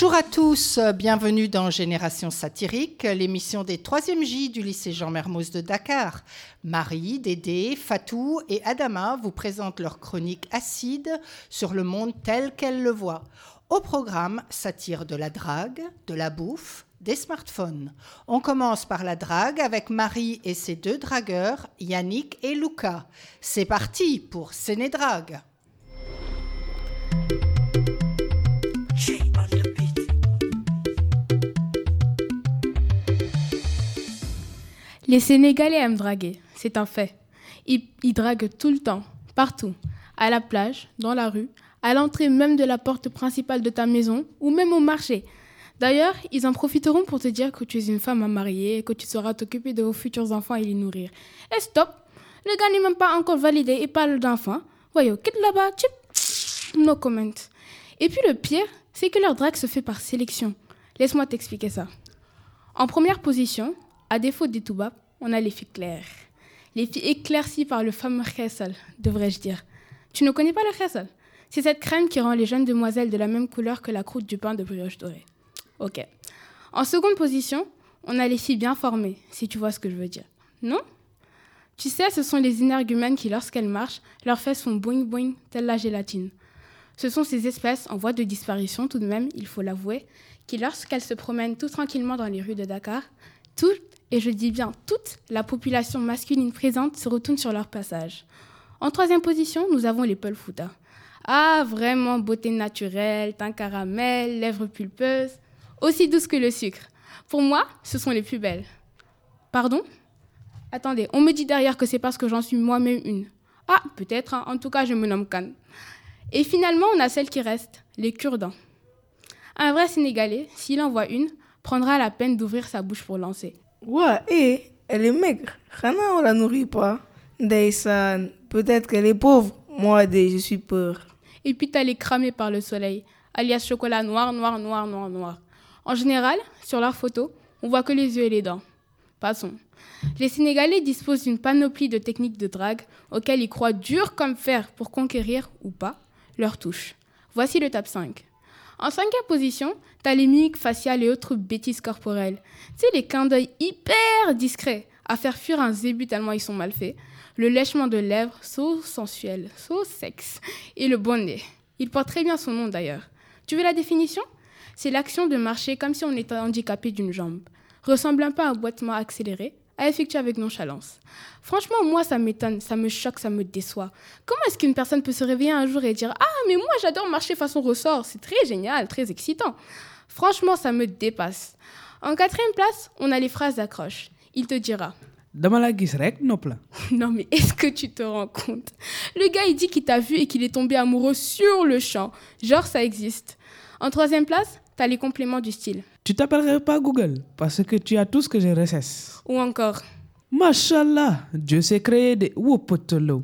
Bonjour à tous, bienvenue dans Génération satirique, l'émission des 3e J du lycée Jean Mermoz de Dakar. Marie, Dédé, Fatou et Adama vous présentent leur chronique acide sur le monde tel qu'elle le voit. Au programme, satire de la drague, de la bouffe, des smartphones. On commence par la drague avec Marie et ses deux dragueurs, Yannick et Luca. C'est parti pour Sénédrague. Les Sénégalais aiment draguer, c'est un fait. Ils, draguent tout le temps, partout, à la plage, dans la rue, à l'entrée même de la porte principale de ta maison ou même au marché. D'ailleurs, ils en profiteront pour te dire que tu es une femme à marier et que tu sauras t'occuper de vos futurs enfants et les nourrir. Et stop Le gars n'est même pas encore validé et parle d'enfants. Voyons, quitte là-bas, No comment. Et puis le pire, c'est que leur drague se fait par sélection. Laisse-moi t'expliquer ça. En première position, à défaut des toubab, on a les filles claires. Les filles éclaircies par le fameux khessal, devrais-je dire. Tu ne connais pas le khessal C'est cette crème qui rend les jeunes demoiselles de la même couleur que la croûte du pain de brioche dorée. Ok. En seconde position, on a les filles bien formées, si tu vois ce que je veux dire. Non? Tu sais, ce sont les énergumènes qui, lorsqu'elles marchent, leurs fesses font boing boing, telle la gélatine. Ce sont ces espèces en voie de disparition, tout de même, il faut l'avouer, qui, lorsqu'elles se promènent tout tranquillement dans les rues de Dakar, et je dis bien toute, la population masculine présente se retourne sur leur passage. En troisième position, nous avons les Pulfuta. Ah, vraiment beauté naturelle, teint caramel, lèvres pulpeuses aussi douces que le sucre. Pour moi, ce sont les plus belles. Pardon? Attendez, on me dit derrière que c'est parce que j'en suis moi-même une. Ah, peut-être, hein. en tout cas, je me nomme Khan. Et finalement, on a celle qui reste, les cure-dents. Un vrai Sénégalais, s'il en voit une, prendra la peine d'ouvrir sa bouche pour lancer. Ouais, et elle est maigre. Rana, on la nourrit pas. Daysan, peut-être qu'elle est pauvre. Moi, je suis peur. Et puis, t'as les cramés par le soleil, alias chocolat noir, noir, noir, noir, noir. En général, sur leurs photos, on voit que les yeux et les dents. Passons. Les Sénégalais disposent d'une panoplie de techniques de drague auxquelles ils croient dur comme fer pour conquérir, ou pas, leur touche. Voici le top 5. En cinquième position, t'as les mimiques faciales et autres bêtises corporelles. Tu sais, les clins d'œil hyper discrets à faire fuir un zébut tellement ils sont mal faits. Le lèchement de lèvres, so sensuel, so sexe. Et le bonnet. Il porte très bien son nom d'ailleurs. Tu veux la définition? C'est l'action de marcher comme si on était handicapé d'une jambe, ressemblant pas à un boitement accéléré, à effectuer avec nonchalance. Franchement, moi, ça m'étonne, ça me choque, ça me déçoit. Comment est-ce qu'une personne peut se réveiller un jour et dire Ah, mais moi, j'adore marcher façon ressort, c'est très génial, très excitant Franchement, ça me dépasse. En quatrième place, on a les phrases d'accroche. Il te dira non, mais est-ce que tu te rends compte? Le gars, il dit qu'il t'a vu et qu'il est tombé amoureux sur le champ. Genre, ça existe. En troisième place, tu as les compléments du style. Tu t'appellerais pas Google parce que tu as tout ce que je recesse. Ou encore. Mashallah, Dieu s'est créé des Wopotolo.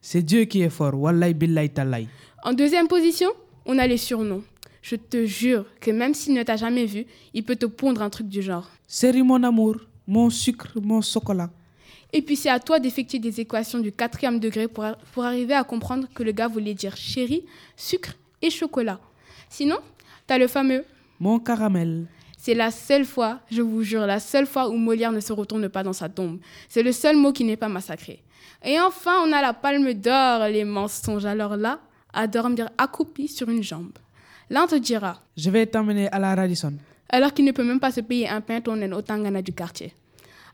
C'est Dieu qui est fort. Wallahi billahi talai. En deuxième position, on a les surnoms. Je te jure que même s'il ne t'a jamais vu, il peut te pondre un truc du genre. C'est mon amour, mon sucre, mon chocolat. Et puis c'est à toi d'effectuer des équations du quatrième degré pour, pour arriver à comprendre que le gars voulait dire chéri, sucre et chocolat. Sinon, T'as le fameux Mon caramel. C'est la seule fois, je vous jure, la seule fois où Molière ne se retourne pas dans sa tombe. C'est le seul mot qui n'est pas massacré. Et enfin, on a la palme d'or, les mensonges. Alors là, à dormir accroupi sur une jambe. L'un te dira Je vais t'emmener à la Radisson. Alors qu'il ne peut même pas se payer un pain tonnen au Tangana du quartier.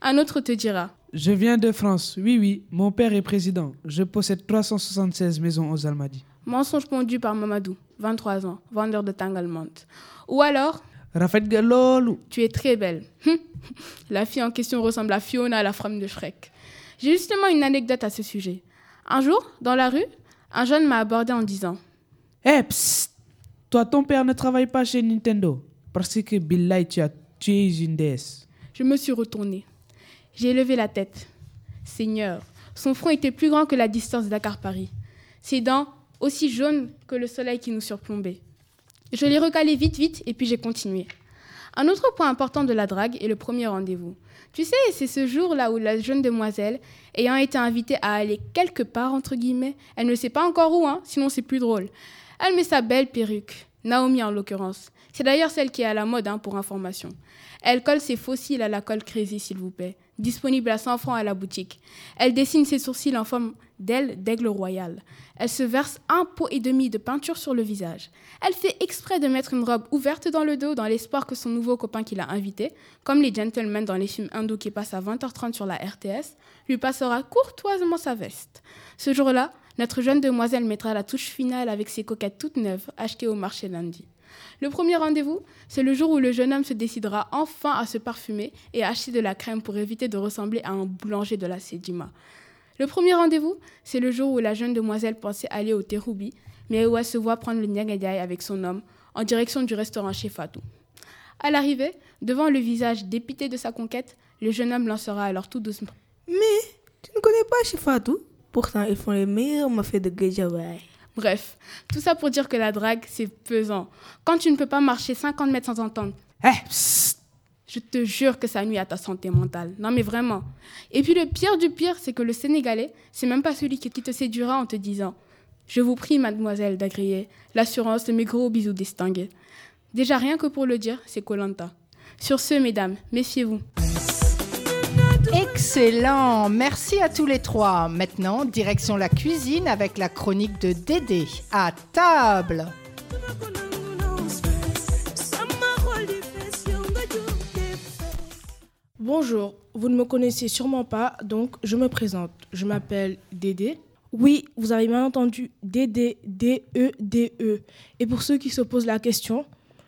Un autre te dira Je viens de France. Oui, oui, mon père est président. Je possède 376 maisons aux Almadies. Mensonge pondu par Mamadou, 23 ans, vendeur de Tangalmont. Ou alors Rafet Galolou. Tu es très belle. la fille en question ressemble à Fiona, la femme de Shrek. J'ai justement une anecdote à ce sujet. Un jour, dans la rue, un jeune m'a abordé en disant Hé, eh, Toi, ton père ne travaille pas chez Nintendo. Parce que Billahi, tu, as, tu es une déesse. Je me suis retournée. J'ai levé la tête. Seigneur, son front était plus grand que la distance Dakar-Paris. Ses dents aussi jaune que le soleil qui nous surplombait. Je l'ai recalé vite, vite, et puis j'ai continué. Un autre point important de la drague est le premier rendez-vous. Tu sais, c'est ce jour-là où la jeune demoiselle, ayant été invitée à aller quelque part, entre guillemets, elle ne sait pas encore où, hein, sinon c'est plus drôle. Elle met sa belle perruque, Naomi en l'occurrence. C'est d'ailleurs celle qui est à la mode hein, pour information. Elle colle ses fossiles à la colle Crazy, s'il vous plaît. Disponible à 100 francs à la boutique. Elle dessine ses sourcils en forme d'aile d'aigle royal. Elle se verse un pot et demi de peinture sur le visage. Elle fait exprès de mettre une robe ouverte dans le dos dans l'espoir que son nouveau copain qui l'a invité, comme les gentlemen dans les films hindous qui passent à 20h30 sur la RTS, lui passera courtoisement sa veste. Ce jour-là, notre jeune demoiselle mettra la touche finale avec ses coquettes toutes neuves achetées au marché lundi. Le premier rendez-vous, c'est le jour où le jeune homme se décidera enfin à se parfumer et à acheter de la crème pour éviter de ressembler à un boulanger de la Sedima. Le premier rendez-vous, c'est le jour où la jeune demoiselle pensait aller au Terubi, mais où elle se voit prendre le Nyagadiaï avec son homme en direction du restaurant chez Fatou. À l'arrivée, devant le visage dépité de sa conquête, le jeune homme lancera alors tout doucement. Mais tu ne connais pas chez Fatou? Pourtant, ils font les meilleurs mafés de Gejawaï. Bref, tout ça pour dire que la drague, c'est pesant. Quand tu ne peux pas marcher 50 mètres sans entendre Hé, psst je te jure que ça nuit à ta santé mentale. Non, mais vraiment. Et puis le pire du pire, c'est que le Sénégalais, c'est même pas celui qui te séduira en te disant Je vous prie, mademoiselle, d'agréer l'assurance de mes gros bisous distingués. Déjà, rien que pour le dire, c'est Colanta. Sur ce, mesdames, méfiez-vous. Excellent, merci à tous les trois. Maintenant, direction la cuisine avec la chronique de Dédé. À table Bonjour, vous ne me connaissez sûrement pas, donc je me présente. Je m'appelle Dédé. Oui, vous avez bien entendu Dédé, D-E-D-E. Et pour ceux qui se posent la question,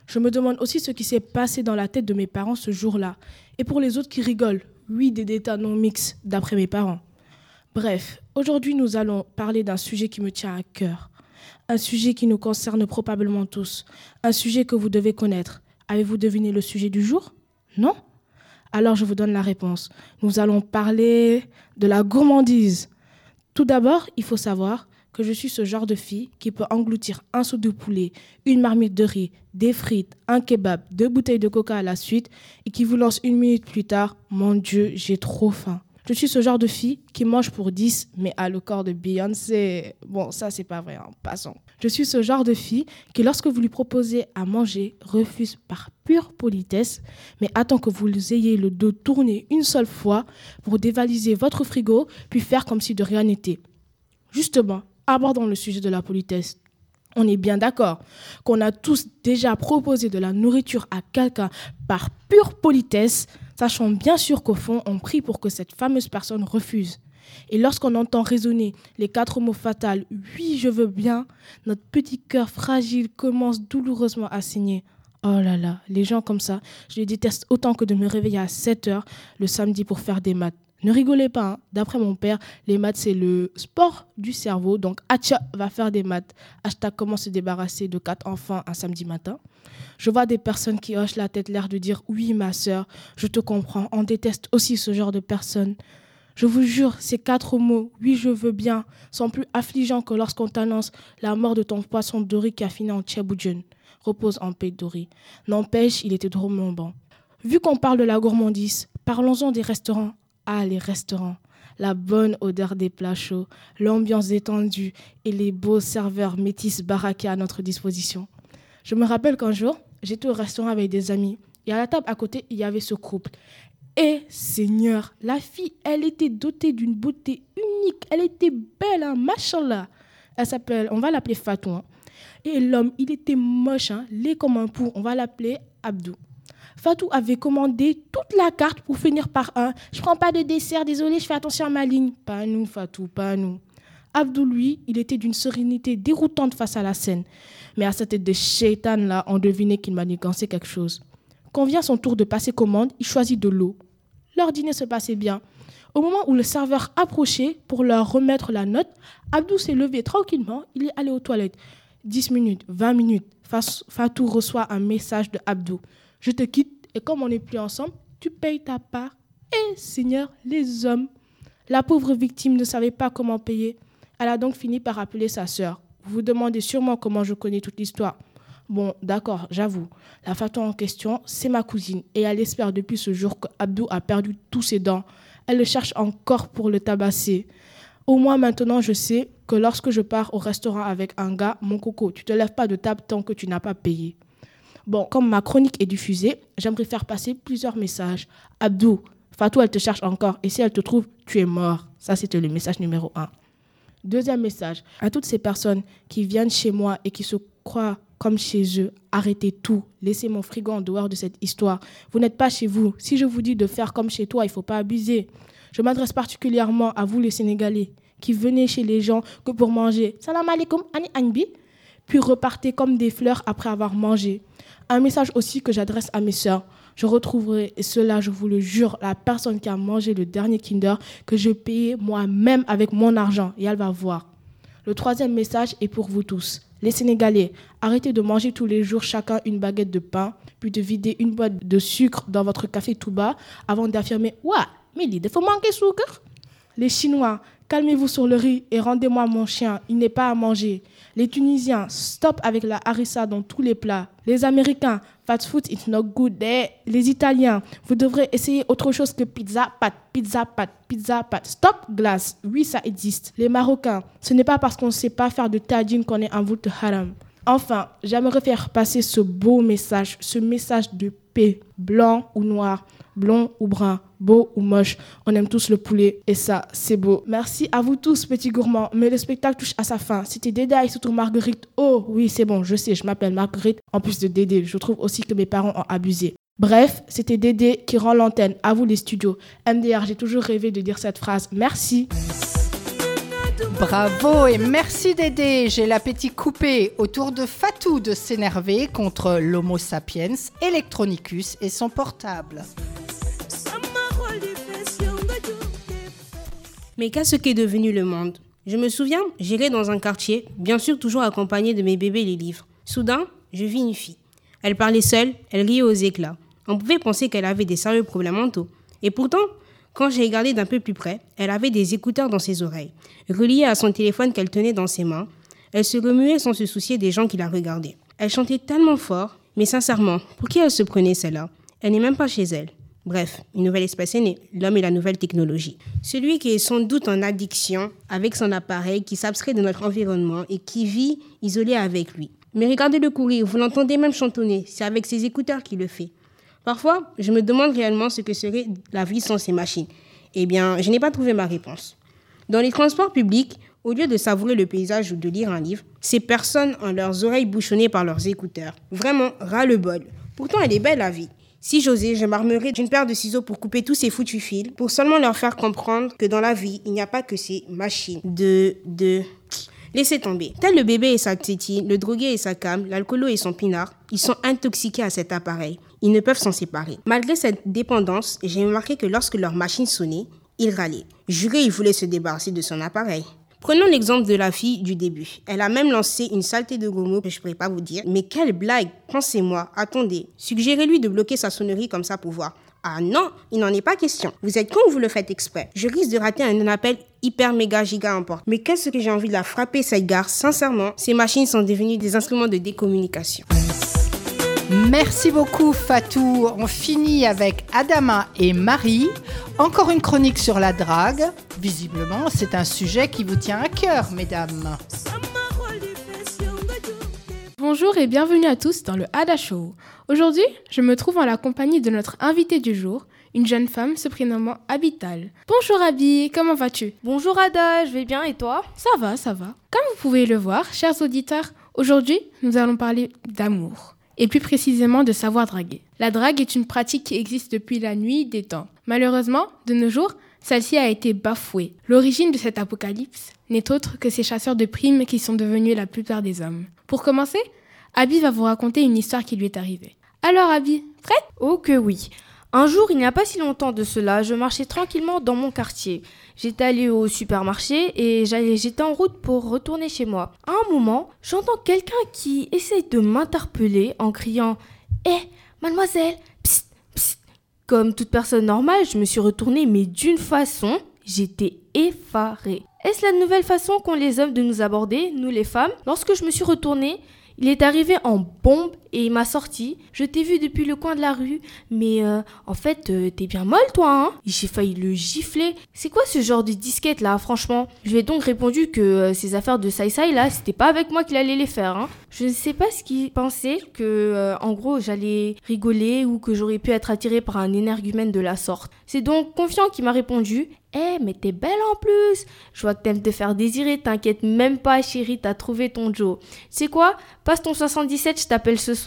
je me demande aussi ce qui s'est passé dans la tête de mes parents ce jour-là. Et pour les autres qui rigolent, oui, Dédé est un nom mix, d'après mes parents. Bref, aujourd'hui nous allons parler d'un sujet qui me tient à cœur. Un sujet qui nous concerne probablement tous. Un sujet que vous devez connaître. Avez-vous deviné le sujet du jour? Non? Alors je vous donne la réponse. Nous allons parler de la gourmandise. Tout d'abord, il faut savoir que je suis ce genre de fille qui peut engloutir un seau de poulet, une marmite de riz, des frites, un kebab, deux bouteilles de coca à la suite et qui vous lance une minute plus tard Mon Dieu, j'ai trop faim. Je suis ce genre de fille qui mange pour 10 mais a le corps de Beyoncé. Bon, ça c'est pas vrai, hein, passant. Je suis ce genre de fille qui, lorsque vous lui proposez à manger, refuse par pure politesse, mais attend que vous ayez le dos tourné une seule fois pour dévaliser votre frigo, puis faire comme si de rien n'était. Justement, abordons le sujet de la politesse. On est bien d'accord qu'on a tous déjà proposé de la nourriture à quelqu'un par pure politesse, sachant bien sûr qu'au fond, on prie pour que cette fameuse personne refuse. Et lorsqu'on entend résonner les quatre mots fatals Oui, je veux bien, notre petit cœur fragile commence douloureusement à saigner. Oh là là, les gens comme ça, je les déteste autant que de me réveiller à 7 heures le samedi pour faire des maths. Ne rigolez pas, hein. d'après mon père, les maths c'est le sport du cerveau. Donc, Acha va faire des maths. Hashtag comment se débarrasser de quatre enfants un samedi matin. Je vois des personnes qui hochent la tête, l'air de dire oui, ma soeur, je te comprends. On déteste aussi ce genre de personnes. Je vous jure, ces quatre mots, oui, je veux bien, sont plus affligeants que lorsqu'on t'annonce la mort de ton poisson doré qui a fini en tchèboudjoun. Repose en paix, Doré. N'empêche, il était drôlement bon. Vu qu'on parle de la gourmandise, parlons-en des restaurants. Ah, les restaurants. La bonne odeur des plats chauds, l'ambiance détendue et les beaux serveurs métis baraqués à notre disposition. Je me rappelle qu'un jour, j'étais au restaurant avec des amis et à la table à côté, il y avait ce couple. Et Seigneur, la fille, elle était dotée d'une beauté unique. Elle était belle, hein, machallah. Elle s'appelle, on va l'appeler Fatou. Hein. Et l'homme, il était moche, hein, laid comme un pou. On va l'appeler Abdou. Fatou avait commandé toute la carte pour finir par un. Je prends pas de dessert, désolé, je fais attention à ma ligne. Pas nous, Fatou, pas nous. Abdou, lui, il était d'une sérénité déroutante face à la scène. Mais à cette tête de shaitan là, on devinait qu'il manigançait quelque chose. Quand vient son tour de passer commande, il choisit de l'eau. Leur dîner se passait bien. Au moment où le serveur approchait pour leur remettre la note, Abdou s'est levé tranquillement, il est allé aux toilettes. 10 minutes, 20 minutes, Fatou reçoit un message de Abdou je te quitte et comme on n'est plus ensemble, tu payes ta part. Et Seigneur, les hommes. La pauvre victime ne savait pas comment payer. Elle a donc fini par appeler sa sœur. Vous vous demandez sûrement comment je connais toute l'histoire. Bon, d'accord, j'avoue. La Fatou en question, c'est ma cousine. Et elle espère depuis ce jour qu'Abdou a perdu tous ses dents. Elle le cherche encore pour le tabasser. Au moins maintenant, je sais que lorsque je pars au restaurant avec un gars, mon coco, tu te lèves pas de table tant que tu n'as pas payé. Bon, comme ma chronique est diffusée, j'aimerais faire passer plusieurs messages. Abdou, Fatou, elle te cherche encore. Et si elle te trouve, tu es mort. Ça, c'était le message numéro un. Deuxième message, à toutes ces personnes qui viennent chez moi et qui se croient comme chez eux, arrêtez tout. Laissez mon frigo en dehors de cette histoire. Vous n'êtes pas chez vous. Si je vous dis de faire comme chez toi, il ne faut pas abuser. Je m'adresse particulièrement à vous, les Sénégalais, qui venez chez les gens que pour manger. Salam alaikum, ani anbi. Puis repartez comme des fleurs après avoir mangé. Un message aussi que j'adresse à mes sœurs. Je retrouverai, et cela, je vous le jure, la personne qui a mangé le dernier Kinder que je payais moi-même avec mon argent. Et elle va voir. Le troisième message est pour vous tous. Les Sénégalais, arrêtez de manger tous les jours chacun une baguette de pain, puis de vider une boîte de sucre dans votre café tout bas avant d'affirmer Ouah, mais il faut manquer sucre. Les Chinois, calmez-vous sur le riz et rendez-moi mon chien, il n'est pas à manger. Les Tunisiens, stop avec la harissa dans tous les plats. Les Américains, fast food is not good. Eh, Les Italiens, vous devrez essayer autre chose que pizza, pâte, pizza, pâte, pizza, pâte. Stop glace. Oui, ça existe. Les Marocains, ce n'est pas parce qu'on ne sait pas faire de tadine qu'on est un voûte haram. Enfin, j'aimerais faire passer ce beau message, ce message de blanc ou noir, blond ou brun, beau ou moche. On aime tous le poulet et ça, c'est beau. Merci à vous tous, petits gourmands. Mais le spectacle touche à sa fin. C'était Dédé surtout Marguerite. Oh, oui, c'est bon, je sais, je m'appelle Marguerite. En plus de Dédé, je trouve aussi que mes parents ont abusé. Bref, c'était Dédé qui rend l'antenne. À vous les studios. MDR, j'ai toujours rêvé de dire cette phrase. Merci. Bravo et merci Dédé. J'ai l'appétit coupé autour de Fatou de s'énerver contre l'Homo sapiens Electronicus et son portable. Mais qu'est-ce qu'est devenu le monde? Je me souviens, j'irais dans un quartier, bien sûr toujours accompagné de mes bébés les livres. Soudain, je vis une fille. Elle parlait seule, elle riait aux éclats. On pouvait penser qu'elle avait des sérieux problèmes mentaux. Et pourtant, quand j'ai regardé d'un peu plus près, elle avait des écouteurs dans ses oreilles, reliés à son téléphone qu'elle tenait dans ses mains. Elle se remuait sans se soucier des gens qui la regardaient. Elle chantait tellement fort, mais sincèrement, pour qui elle se prenait celle-là? Elle n'est même pas chez elle. Bref, une nouvelle espèce est née, l'homme et la nouvelle technologie. Celui qui est sans doute en addiction avec son appareil, qui s'abstrait de notre environnement et qui vit isolé avec lui. Mais regardez-le courir, vous l'entendez même chantonner, c'est avec ses écouteurs qu'il le fait. Parfois, je me demande réellement ce que serait la vie sans ces machines. Eh bien, je n'ai pas trouvé ma réponse. Dans les transports publics, au lieu de savourer le paysage ou de lire un livre, ces personnes ont leurs oreilles bouchonnées par leurs écouteurs. Vraiment, ras le bol. Pourtant, elle est belle la vie. Si j'osais, je m'armerais d'une paire de ciseaux pour couper tous ces foutus fils, pour seulement leur faire comprendre que dans la vie, il n'y a pas que ces machines de... de... Laissez tomber. Tel le bébé et sa tétine, le drogué et sa cam, l'alcoolo et son pinard, ils sont intoxiqués à cet appareil. Ils ne peuvent s'en séparer. Malgré cette dépendance, j'ai remarqué que lorsque leur machine sonnait, ils râlaient. Juré, ils voulaient se débarrasser de son appareil. Prenons l'exemple de la fille du début. Elle a même lancé une saleté de gros que je ne pourrais pas vous dire. Mais quelle blague Pensez-moi, attendez. Suggérez-lui de bloquer sa sonnerie comme ça pour voir. Ah non, il n'en est pas question. Vous êtes con ou vous le faites exprès Je risque de rater un appel hyper méga giga important. Mais qu'est-ce que j'ai envie de la frapper cette gare? Sincèrement, ces machines sont devenues des instruments de décommunication. Merci beaucoup Fatou. On finit avec Adama et Marie. Encore une chronique sur la drague. Visiblement, c'est un sujet qui vous tient à cœur, mesdames. Bonjour et bienvenue à tous dans le Ada Show. Aujourd'hui, je me trouve en la compagnie de notre invitée du jour, une jeune femme se prénommant Abital. Bonjour Abi, comment vas-tu? Bonjour Ada, je vais bien et toi? Ça va, ça va. Comme vous pouvez le voir, chers auditeurs, aujourd'hui, nous allons parler d'amour et plus précisément de savoir draguer. La drague est une pratique qui existe depuis la nuit des temps. Malheureusement, de nos jours, celle-ci a été bafouée. L'origine de cet apocalypse n'est autre que ces chasseurs de primes qui sont devenus la plupart des hommes. Pour commencer, Abby va vous raconter une histoire qui lui est arrivée. Alors Abby, prête? Oh que oui. Un jour, il n'y a pas si longtemps de cela, je marchais tranquillement dans mon quartier. J'étais allée au supermarché et j'étais en route pour retourner chez moi. À un moment, j'entends quelqu'un qui essaye de m'interpeller en criant Hé, mademoiselle, psst, psst. Comme toute personne normale, je me suis retournée, mais d'une façon, j'étais effarée. Est-ce la nouvelle façon qu'ont les hommes de nous aborder, nous les femmes? Lorsque je me suis retournée, il est arrivé en bombe et il m'a sorti. Je t'ai vu depuis le coin de la rue, mais euh, en fait, euh, t'es bien molle, toi, hein J'ai failli le gifler. C'est quoi ce genre de disquette là, franchement? Je lui ai donc répondu que euh, ces affaires de Sai Sai là, c'était pas avec moi qu'il allait les faire, hein. Je ne sais pas ce qu'il pensait, que en gros j'allais rigoler ou que j'aurais pu être attirée par un énergumène de la sorte. C'est donc confiant qu'il m'a répondu Eh, mais t'es belle en plus Je vois que t'aimes te faire désirer, t'inquiète même pas, chérie, t'as trouvé ton Joe. C'est quoi? Passe ton 77, je t'appelle ce soir.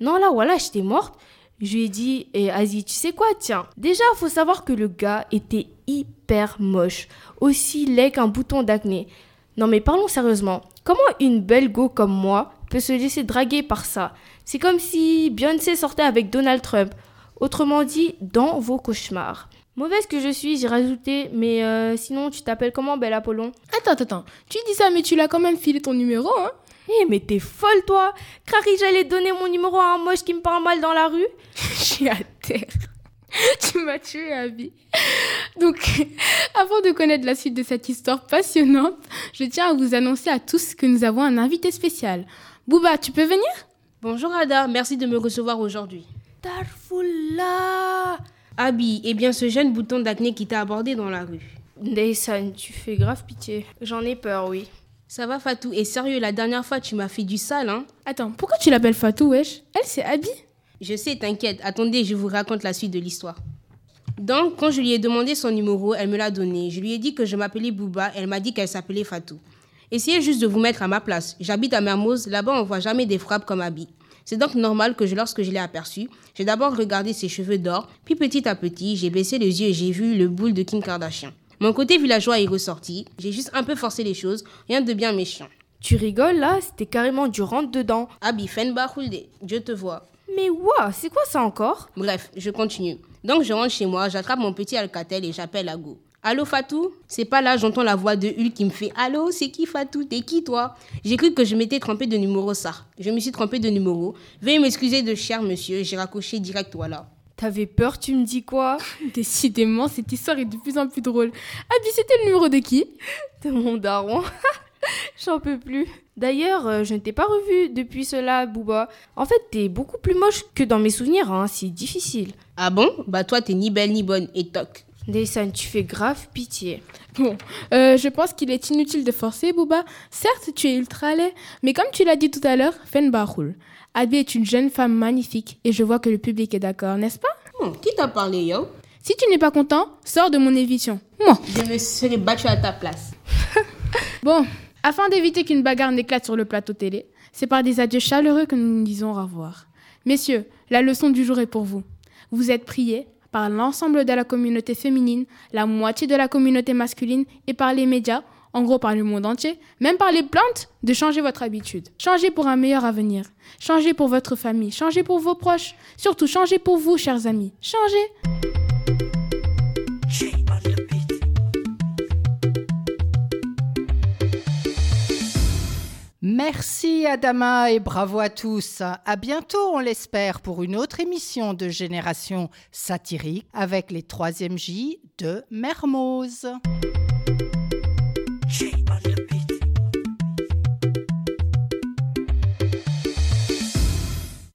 Non, là, voilà, j'étais morte. Je lui ai dit, et Asie, tu sais quoi, tiens. Déjà, faut savoir que le gars était hyper moche. Aussi laid qu'un bouton d'acné. Non, mais parlons sérieusement. Comment une belle go comme moi peut se laisser draguer par ça? C'est comme si Beyoncé sortait avec Donald Trump. Autrement dit, dans vos cauchemars. Mauvaise que je suis, j'ai rajouté, mais euh, sinon, tu t'appelles comment, Belle Apollon? Attends, attends, attends. Tu dis ça, mais tu l'as quand même filé ton numéro, hein? Eh, mais t'es folle, toi Crary, j'allais donner mon numéro à un moche qui me parle mal dans la rue Je suis à terre. tu m'as tué, Abby. Donc, avant de connaître la suite de cette histoire passionnante, je tiens à vous annoncer à tous que nous avons un invité spécial. Bouba, tu peux venir? Bonjour Ada, merci de me recevoir aujourd'hui. Tarfoula Abby, et bien ce jeune bouton d'acné qui t'a abordé dans la rue. Ndeysan, tu fais grave pitié. J'en ai peur, oui. Ça va Fatou? Et sérieux, la dernière fois tu m'as fait du sale, hein Attends, pourquoi tu l'appelles Fatou, wesh? Elle, c'est Abby Je sais, t'inquiète. Attendez, je vous raconte la suite de l'histoire. Donc, quand je lui ai demandé son numéro, elle me l'a donné. Je lui ai dit que je m'appelais Bouba. Elle m'a dit qu'elle s'appelait Fatou. Essayez juste de vous mettre à ma place. J'habite à Mermoz. Là-bas, on voit jamais des frappes comme Abby. C'est donc normal que je, lorsque je l'ai aperçue, j'ai d'abord regardé ses cheveux d'or, puis petit à petit, j'ai baissé les yeux et j'ai vu le boule de Kim Kardashian. Mon côté villageois est ressorti. J'ai juste un peu forcé les choses, rien de bien méchant. Tu rigoles là? C'était carrément du rentre-dedans. Abby Fenba Hulde, je te vois. Mais ouah, c'est quoi ça encore? Bref, je continue. Donc je rentre chez moi, j'attrape mon petit Alcatel et j'appelle Ago. Allô Fatou? C'est pas là, j'entends la voix de Hulk qui me fait Allô, c'est qui Fatou? T'es qui toi J'ai cru que je m'étais trompé de numéro ça. Je me suis trompé de numéro. Veuillez m'excuser de cher monsieur, j'ai raccroché direct voilà. T'avais peur, tu me dis quoi Décidément, cette histoire est de plus en plus drôle. Abby, c'était le numéro de qui De mon daron. J'en peux plus. D'ailleurs, euh, je ne t'ai pas revu depuis cela, Booba. En fait, t'es beaucoup plus moche que dans mes souvenirs, hein. c'est difficile. Ah bon? Bah toi t'es ni belle ni bonne et toc. Ndeysan, tu fais grave pitié. Bon, euh, je pense qu'il est inutile de forcer, Bouba. Certes, tu es ultra laid, mais comme tu l'as dit tout à l'heure, Fenba roule. Abby est une jeune femme magnifique et je vois que le public est d'accord, n'est-ce pas? Hmm, qui t'a parlé yo? Si tu n'es pas content, sors de mon éviction. Moi. Je me serais battu à ta place. Bon, afin d'éviter qu'une bagarre n'éclate sur le plateau télé, c'est par des adieux chaleureux que nous nous disons au revoir. Messieurs, la leçon du jour est pour vous. Vous êtes priés par l'ensemble de la communauté féminine, la moitié de la communauté masculine et par les médias, en gros par le monde entier, même par les plantes, de changer votre habitude. Changez pour un meilleur avenir. Changez pour votre famille. Changez pour vos proches. Surtout, changez pour vous, chers amis. Changez. Merci Adama et bravo à tous. À bientôt, on l'espère, pour une autre émission de Génération satirique avec les 3e J de Mermoz.